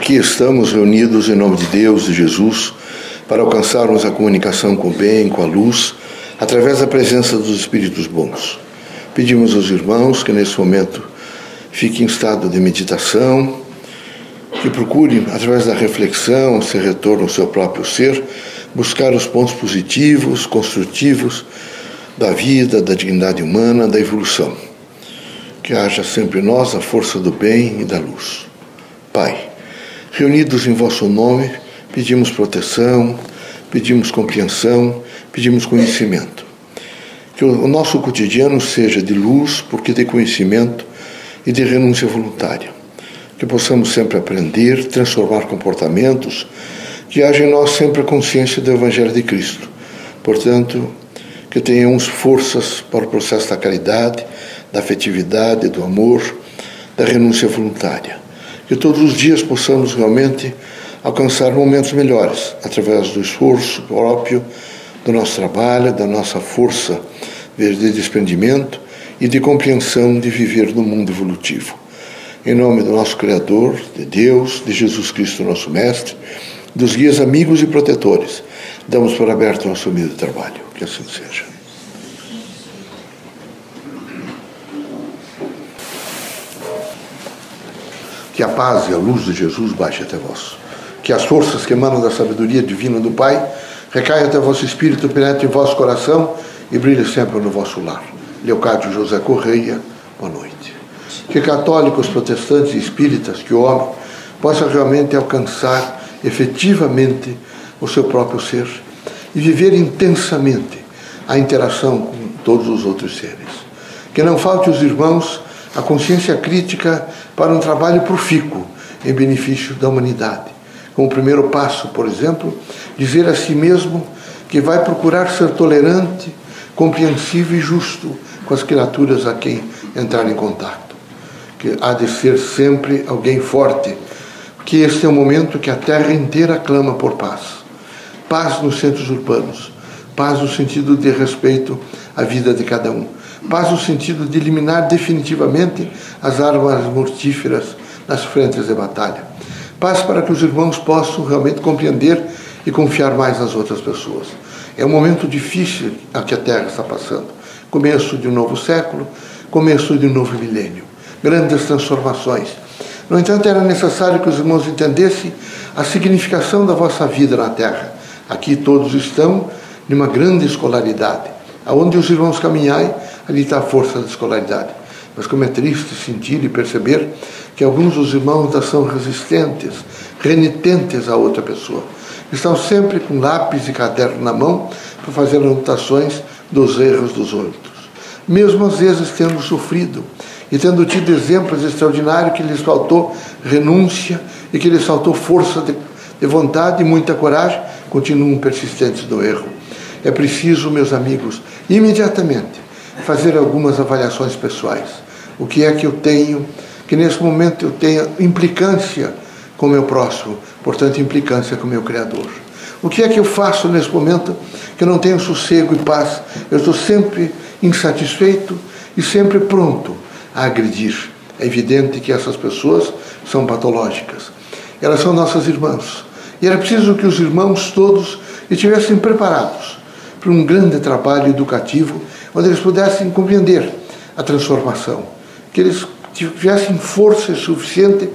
Aqui estamos reunidos em nome de Deus e Jesus para alcançarmos a comunicação com o bem, com a luz, através da presença dos Espíritos bons. Pedimos aos irmãos que nesse momento fiquem em estado de meditação, que procurem, através da reflexão, se retorno ao seu próprio ser, buscar os pontos positivos, construtivos da vida, da dignidade humana, da evolução. Que haja sempre em nós a força do bem e da luz. Pai, Reunidos em vosso nome, pedimos proteção, pedimos compreensão, pedimos conhecimento. Que o nosso cotidiano seja de luz, porque de conhecimento e de renúncia voluntária. Que possamos sempre aprender, transformar comportamentos, que haja em nós sempre a consciência do Evangelho de Cristo. Portanto, que tenhamos forças para o processo da caridade, da afetividade, do amor, da renúncia voluntária que todos os dias possamos realmente alcançar momentos melhores através do esforço próprio, do nosso trabalho, da nossa força de desprendimento e de compreensão de viver no mundo evolutivo. Em nome do nosso Criador, de Deus, de Jesus Cristo, nosso Mestre, dos guias amigos e protetores, damos por aberto nosso humilde trabalho. Que assim seja. Que a paz e a luz de Jesus baixe até vós. Que as forças que emanam da sabedoria divina do Pai recaiam até vosso espírito, penetre em vosso coração e brilhe sempre no vosso lar. Leocádio José Correia, boa noite. Que católicos, protestantes e espíritas, que o homem possa realmente alcançar efetivamente o seu próprio ser e viver intensamente a interação com todos os outros seres. Que não falte os irmãos a consciência crítica para um trabalho profícuo em benefício da humanidade. Como primeiro passo, por exemplo, dizer a si mesmo que vai procurar ser tolerante, compreensivo e justo com as criaturas a quem entrar em contato. Que há de ser sempre alguém forte, porque este é o momento que a terra inteira clama por paz. Paz nos centros urbanos, paz no sentido de respeito à vida de cada um Paz no sentido de eliminar definitivamente as armas mortíferas nas frentes de batalha. Paz para que os irmãos possam realmente compreender e confiar mais nas outras pessoas. É um momento difícil a que a Terra está passando. Começo de um novo século, começo de um novo milênio. Grandes transformações. No entanto, era necessário que os irmãos entendessem a significação da vossa vida na Terra. Aqui todos estão numa grande escolaridade. Aonde os irmãos caminhai, ali está a força da escolaridade. Mas como é triste sentir e perceber que alguns dos irmãos ainda são resistentes, renitentes a outra pessoa. Estão sempre com lápis e caderno na mão para fazer anotações dos erros dos outros. Mesmo às vezes tendo sofrido e tendo tido exemplos extraordinários que lhes faltou renúncia e que lhes faltou força de, de vontade e muita coragem, continuam persistentes no erro. É preciso, meus amigos, imediatamente fazer algumas avaliações pessoais. O que é que eu tenho, que nesse momento eu tenha implicância com o meu próximo, portanto, implicância com o meu Criador. O que é que eu faço nesse momento que eu não tenho sossego e paz? Eu estou sempre insatisfeito e sempre pronto a agredir. É evidente que essas pessoas são patológicas. Elas são nossas irmãs. E era preciso que os irmãos todos estivessem preparados para um grande trabalho educativo onde eles pudessem compreender a transformação, que eles tivessem força suficiente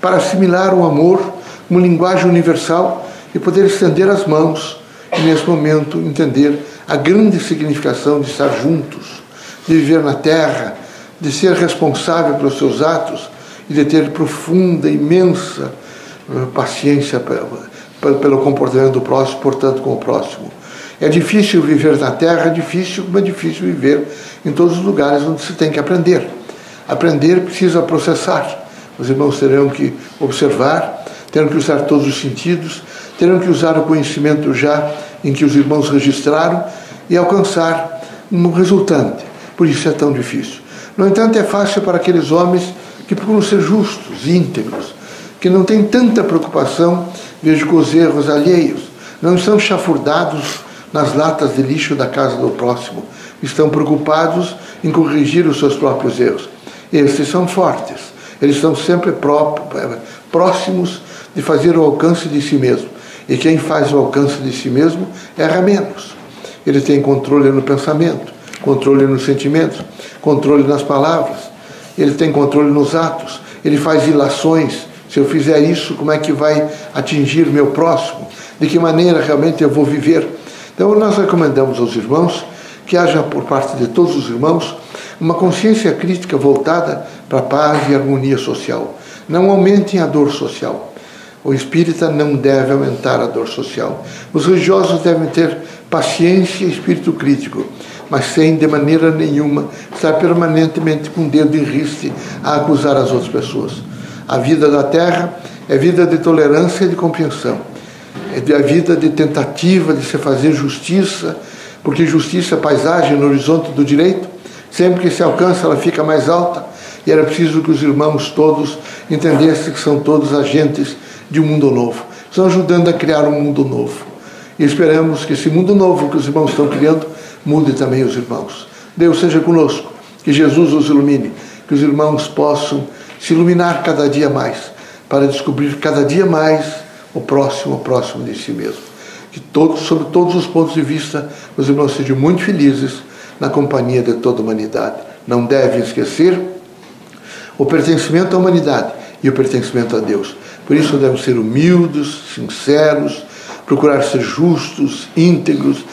para assimilar o amor como linguagem universal e poder estender as mãos e, nesse momento, entender a grande significação de estar juntos, de viver na terra, de ser responsável pelos seus atos e de ter profunda, imensa eh, paciência pelo comportamento do próximo, portanto, com o próximo. É difícil viver na terra, é difícil, como é difícil viver em todos os lugares onde se tem que aprender. Aprender precisa processar. Os irmãos terão que observar, terão que usar todos os sentidos, terão que usar o conhecimento já em que os irmãos registraram e alcançar um resultante. Por isso é tão difícil. No entanto, é fácil para aqueles homens que procuram ser justos, íntegros, que não têm tanta preocupação, vejo, com os erros alheios, não estão chafurdados nas latas de lixo da casa do próximo. Estão preocupados em corrigir os seus próprios erros. Estes são fortes. Eles estão sempre próximos de fazer o alcance de si mesmo. E quem faz o alcance de si mesmo erra menos. Ele tem controle no pensamento, controle nos sentimentos, controle nas palavras, ele tem controle nos atos, ele faz ilações. Se eu fizer isso, como é que vai atingir meu próximo? De que maneira realmente eu vou viver? Então, nós recomendamos aos irmãos que haja por parte de todos os irmãos uma consciência crítica voltada para a paz e harmonia social. Não aumentem a dor social. O espírita não deve aumentar a dor social. Os religiosos devem ter paciência e espírito crítico, mas sem de maneira nenhuma estar permanentemente com o dedo em riste a acusar as outras pessoas. A vida da terra é vida de tolerância e de compreensão. É a vida de tentativa de se fazer justiça, porque justiça é paisagem no horizonte do direito. Sempre que se alcança, ela fica mais alta. E era preciso que os irmãos todos entendessem que são todos agentes de um mundo novo. Estão ajudando a criar um mundo novo. E esperamos que esse mundo novo que os irmãos estão criando mude também os irmãos. Deus seja conosco, que Jesus os ilumine, que os irmãos possam se iluminar cada dia mais, para descobrir cada dia mais o próximo, o próximo de si mesmo. Que todos, sobre todos os pontos de vista, os irmãos sejam muito felizes na companhia de toda a humanidade. Não devem esquecer o pertencimento à humanidade e o pertencimento a Deus. Por isso devemos ser humildes, sinceros, procurar ser justos, íntegros.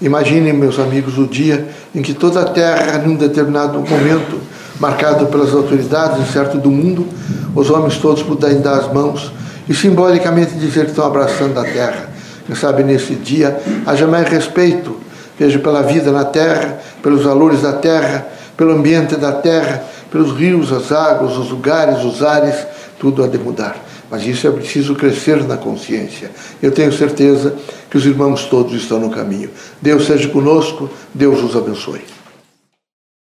Imaginem, meus amigos, o dia em que toda a terra, num determinado momento, marcado pelas autoridades, certo, do mundo, os homens todos puderem dar as mãos e simbolicamente dizer que estão abraçando a terra. Quem sabe nesse dia haja mais respeito, veja, pela vida na terra, pelos valores da terra, pelo ambiente da terra, pelos rios, as águas, os lugares, os ares, tudo há de mudar. Mas isso é preciso crescer na consciência. Eu tenho certeza que os irmãos todos estão no caminho. Deus seja conosco, Deus os abençoe.